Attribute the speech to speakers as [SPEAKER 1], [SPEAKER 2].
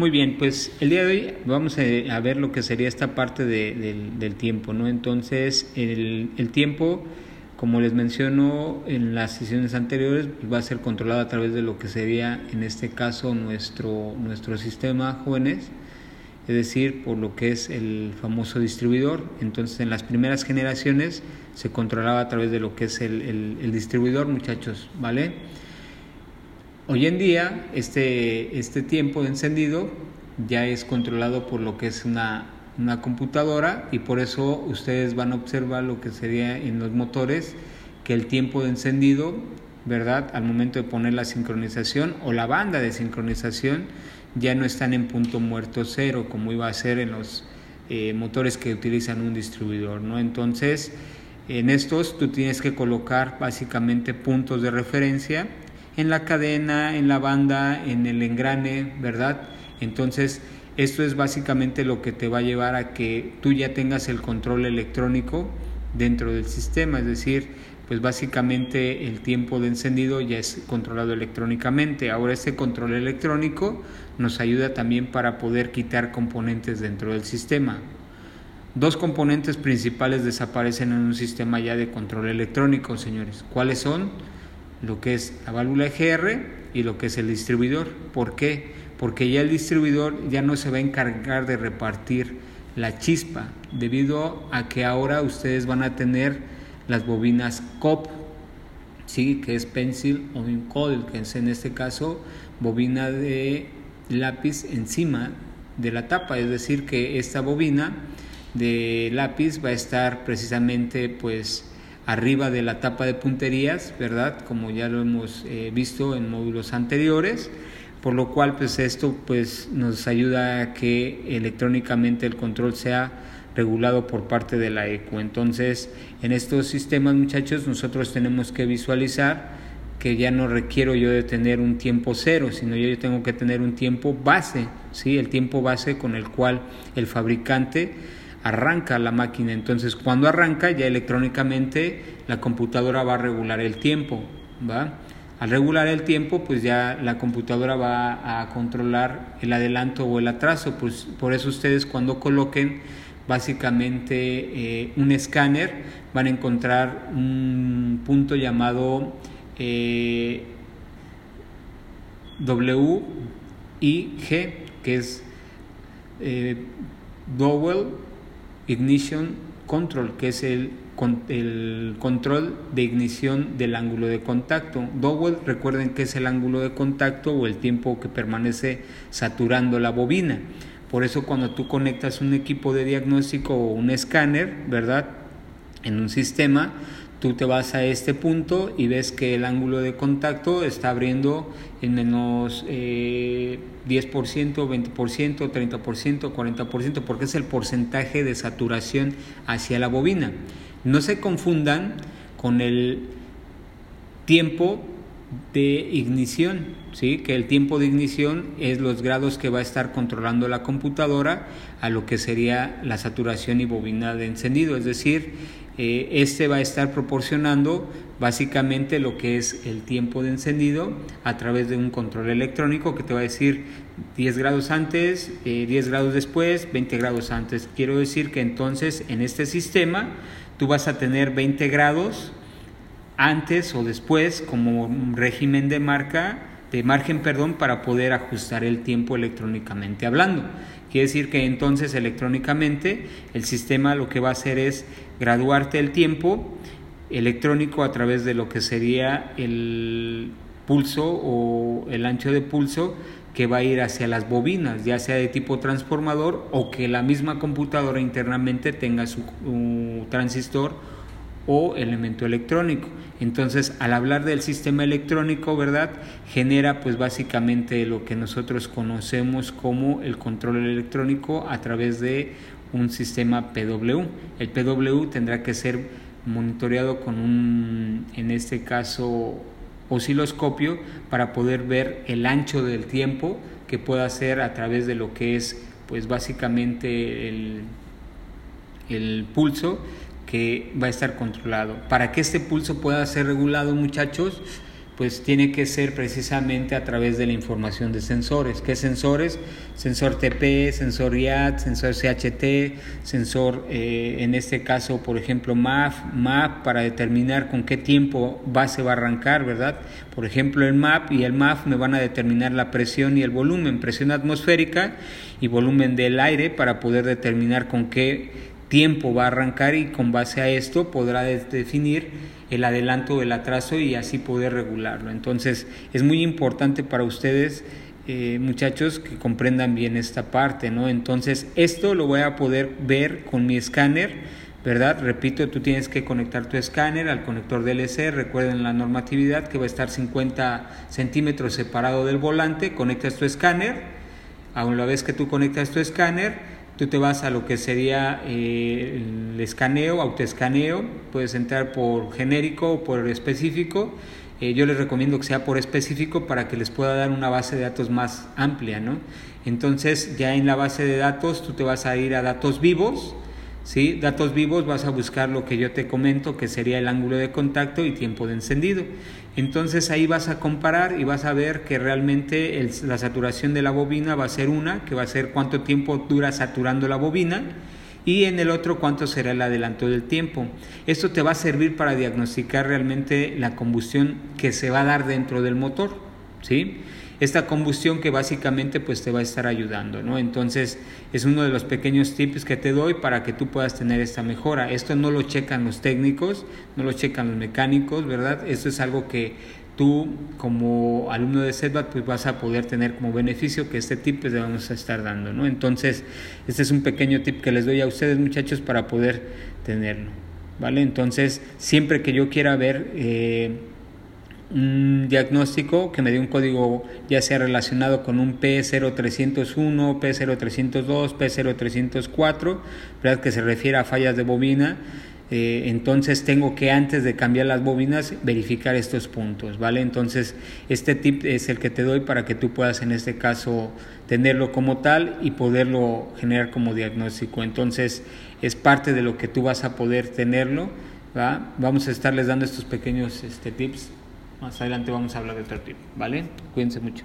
[SPEAKER 1] Muy bien, pues el día de hoy vamos a ver lo que sería esta parte del, tiempo, ¿no? Entonces, el, el, tiempo, como les menciono en las sesiones anteriores, va a ser controlado a través de lo que sería, en este caso, nuestro, nuestro sistema jóvenes, es decir, por lo que es el famoso distribuidor. Entonces, en las primeras generaciones se controlaba a través de lo que es el, el distribuidor, muchachos, ¿vale? Hoy en día este, este tiempo de encendido ya es controlado por lo que es una, una computadora y por eso ustedes van a observar lo que sería en los motores que el tiempo de encendido, ¿verdad? Al momento de poner la sincronización o la banda de sincronización ya no están en punto muerto cero como iba a ser en los eh, motores que utilizan un distribuidor, ¿no? Entonces, en estos tú tienes que colocar básicamente puntos de referencia en la cadena, en la banda, en el engrane, ¿verdad? Entonces, esto es básicamente lo que te va a llevar a que tú ya tengas el control electrónico dentro del sistema, es decir, pues básicamente el tiempo de encendido ya es controlado electrónicamente. Ahora este control electrónico nos ayuda también para poder quitar componentes dentro del sistema. Dos componentes principales desaparecen en un sistema ya de control electrónico, señores. ¿Cuáles son? Lo que es la válvula EGR y lo que es el distribuidor. ¿Por qué? Porque ya el distribuidor ya no se va a encargar de repartir la chispa, debido a que ahora ustedes van a tener las bobinas COP, ¿sí? que es pencil o coil, que es en este caso bobina de lápiz encima de la tapa, es decir, que esta bobina de lápiz va a estar precisamente pues arriba de la tapa de punterías, ¿verdad? Como ya lo hemos eh, visto en módulos anteriores, por lo cual pues esto pues nos ayuda a que electrónicamente el control sea regulado por parte de la ECO. Entonces, en estos sistemas, muchachos, nosotros tenemos que visualizar que ya no requiero yo de tener un tiempo cero, sino yo tengo que tener un tiempo base, ¿sí? El tiempo base con el cual el fabricante arranca la máquina. Entonces, cuando arranca, ya electrónicamente la computadora va a regular el tiempo, ¿va? Al regular el tiempo, pues ya la computadora va a controlar el adelanto o el atraso. Pues por eso ustedes cuando coloquen básicamente eh, un escáner van a encontrar un punto llamado eh, W y G, que es eh, Dowell Ignition Control, que es el, el control de ignición del ángulo de contacto. Dowell, recuerden que es el ángulo de contacto o el tiempo que permanece saturando la bobina. Por eso cuando tú conectas un equipo de diagnóstico o un escáner, ¿verdad? En un sistema, tú te vas a este punto y ves que el ángulo de contacto está abriendo en menos eh, 10%, 20%, 30%, 40%, porque es el porcentaje de saturación hacia la bobina. No se confundan con el tiempo de ignición, ¿sí? que el tiempo de ignición es los grados que va a estar controlando la computadora a lo que sería la saturación y bobina de encendido, es decir, eh, este va a estar proporcionando básicamente lo que es el tiempo de encendido a través de un control electrónico que te va a decir 10 grados antes, 10 eh, grados después, 20 grados antes. Quiero decir que entonces en este sistema tú vas a tener 20 grados antes o después como régimen de marca de margen, perdón, para poder ajustar el tiempo electrónicamente hablando. Quiere decir que entonces electrónicamente el sistema lo que va a hacer es graduarte el tiempo electrónico a través de lo que sería el pulso o el ancho de pulso que va a ir hacia las bobinas, ya sea de tipo transformador o que la misma computadora internamente tenga su transistor o elemento electrónico. Entonces, al hablar del sistema electrónico, ¿verdad? Genera pues básicamente lo que nosotros conocemos como el control electrónico a través de un sistema PW. El PW tendrá que ser monitoreado con un, en este caso, osciloscopio para poder ver el ancho del tiempo que pueda hacer a través de lo que es pues básicamente el, el pulso que va a estar controlado. Para que este pulso pueda ser regulado, muchachos, pues tiene que ser precisamente a través de la información de sensores. ¿Qué sensores? Sensor TP, sensor IAT, sensor CHT, sensor, eh, en este caso, por ejemplo, MAF, MAP, para determinar con qué tiempo base va a arrancar, ¿verdad? Por ejemplo, el MAP y el MAF me van a determinar la presión y el volumen, presión atmosférica y volumen del aire para poder determinar con qué tiempo va a arrancar y con base a esto podrá definir el adelanto o el atraso y así poder regularlo. Entonces es muy importante para ustedes eh, muchachos que comprendan bien esta parte, ¿no? Entonces esto lo voy a poder ver con mi escáner, ¿verdad? Repito, tú tienes que conectar tu escáner al conector DLC, recuerden la normatividad que va a estar 50 centímetros separado del volante, conectas tu escáner, a la vez que tú conectas tu escáner, tú te vas a lo que sería eh, el escaneo, autoescaneo, puedes entrar por genérico o por específico. Eh, yo les recomiendo que sea por específico para que les pueda dar una base de datos más amplia, ¿no? Entonces ya en la base de datos tú te vas a ir a datos vivos, ¿sí? Datos vivos vas a buscar lo que yo te comento, que sería el ángulo de contacto y tiempo de encendido. Entonces ahí vas a comparar y vas a ver que realmente la saturación de la bobina va a ser una, que va a ser cuánto tiempo dura saturando la bobina, y en el otro cuánto será el adelanto del tiempo. Esto te va a servir para diagnosticar realmente la combustión que se va a dar dentro del motor, ¿sí? Esta combustión que básicamente pues te va a estar ayudando, ¿no? Entonces es uno de los pequeños tips que te doy para que tú puedas tener esta mejora. Esto no lo checan los técnicos, no lo checan los mecánicos, ¿verdad? Esto es algo que tú como alumno de SETBAT pues vas a poder tener como beneficio que este tip le vamos a estar dando, ¿no? Entonces este es un pequeño tip que les doy a ustedes muchachos para poder tenerlo, ¿vale? Entonces siempre que yo quiera ver... Eh, un diagnóstico que me dé un código ya sea relacionado con un P0301, P0302, P0304, ¿verdad? que se refiere a fallas de bobina. Eh, entonces tengo que antes de cambiar las bobinas verificar estos puntos, ¿vale? Entonces este tip es el que te doy para que tú puedas en este caso tenerlo como tal y poderlo generar como diagnóstico. Entonces es parte de lo que tú vas a poder tenerlo, ¿va? Vamos a estarles dando estos pequeños este, tips más adelante vamos a hablar de otro tipo, ¿vale? Cuídense mucho.